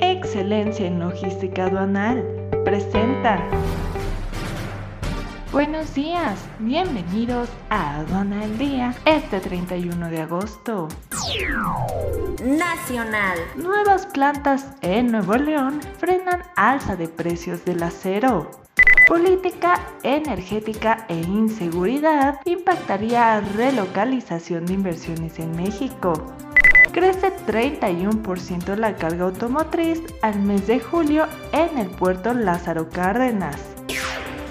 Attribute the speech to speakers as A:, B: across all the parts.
A: Excelencia en Logística Aduanal presenta. Buenos días, bienvenidos a Aduana al Día este 31 de agosto.
B: Nacional.
A: Nuevas plantas en Nuevo León frenan alza de precios del acero. Política energética e inseguridad impactaría relocalización de inversiones en México. Crece 31% la carga automotriz al mes de julio en el puerto Lázaro Cárdenas.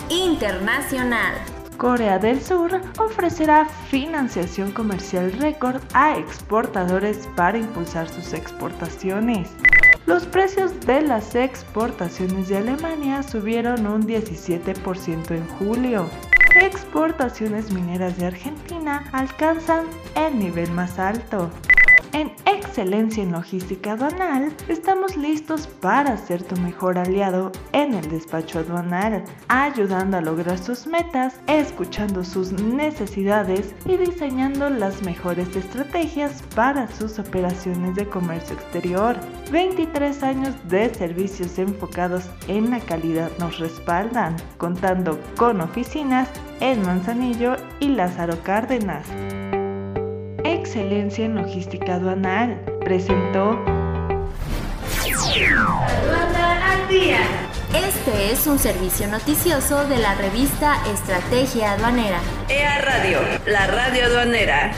B: Internacional.
A: Corea del Sur ofrecerá financiación comercial récord a exportadores para impulsar sus exportaciones. Los precios de las exportaciones de Alemania subieron un 17% en julio. Exportaciones mineras de Argentina alcanzan el nivel más alto. En Excelencia en Logística Aduanal, estamos listos para ser tu mejor aliado en el despacho aduanal, ayudando a lograr sus metas, escuchando sus necesidades y diseñando las mejores estrategias para sus operaciones de comercio exterior. 23 años de servicios enfocados en la calidad nos respaldan, contando con oficinas en Manzanillo y Lázaro Cárdenas. Excelencia en Logística Aduanal. Presentó
B: Aduana al día. Este es un servicio noticioso de la revista Estrategia Aduanera.
C: EA Radio, la radio aduanera.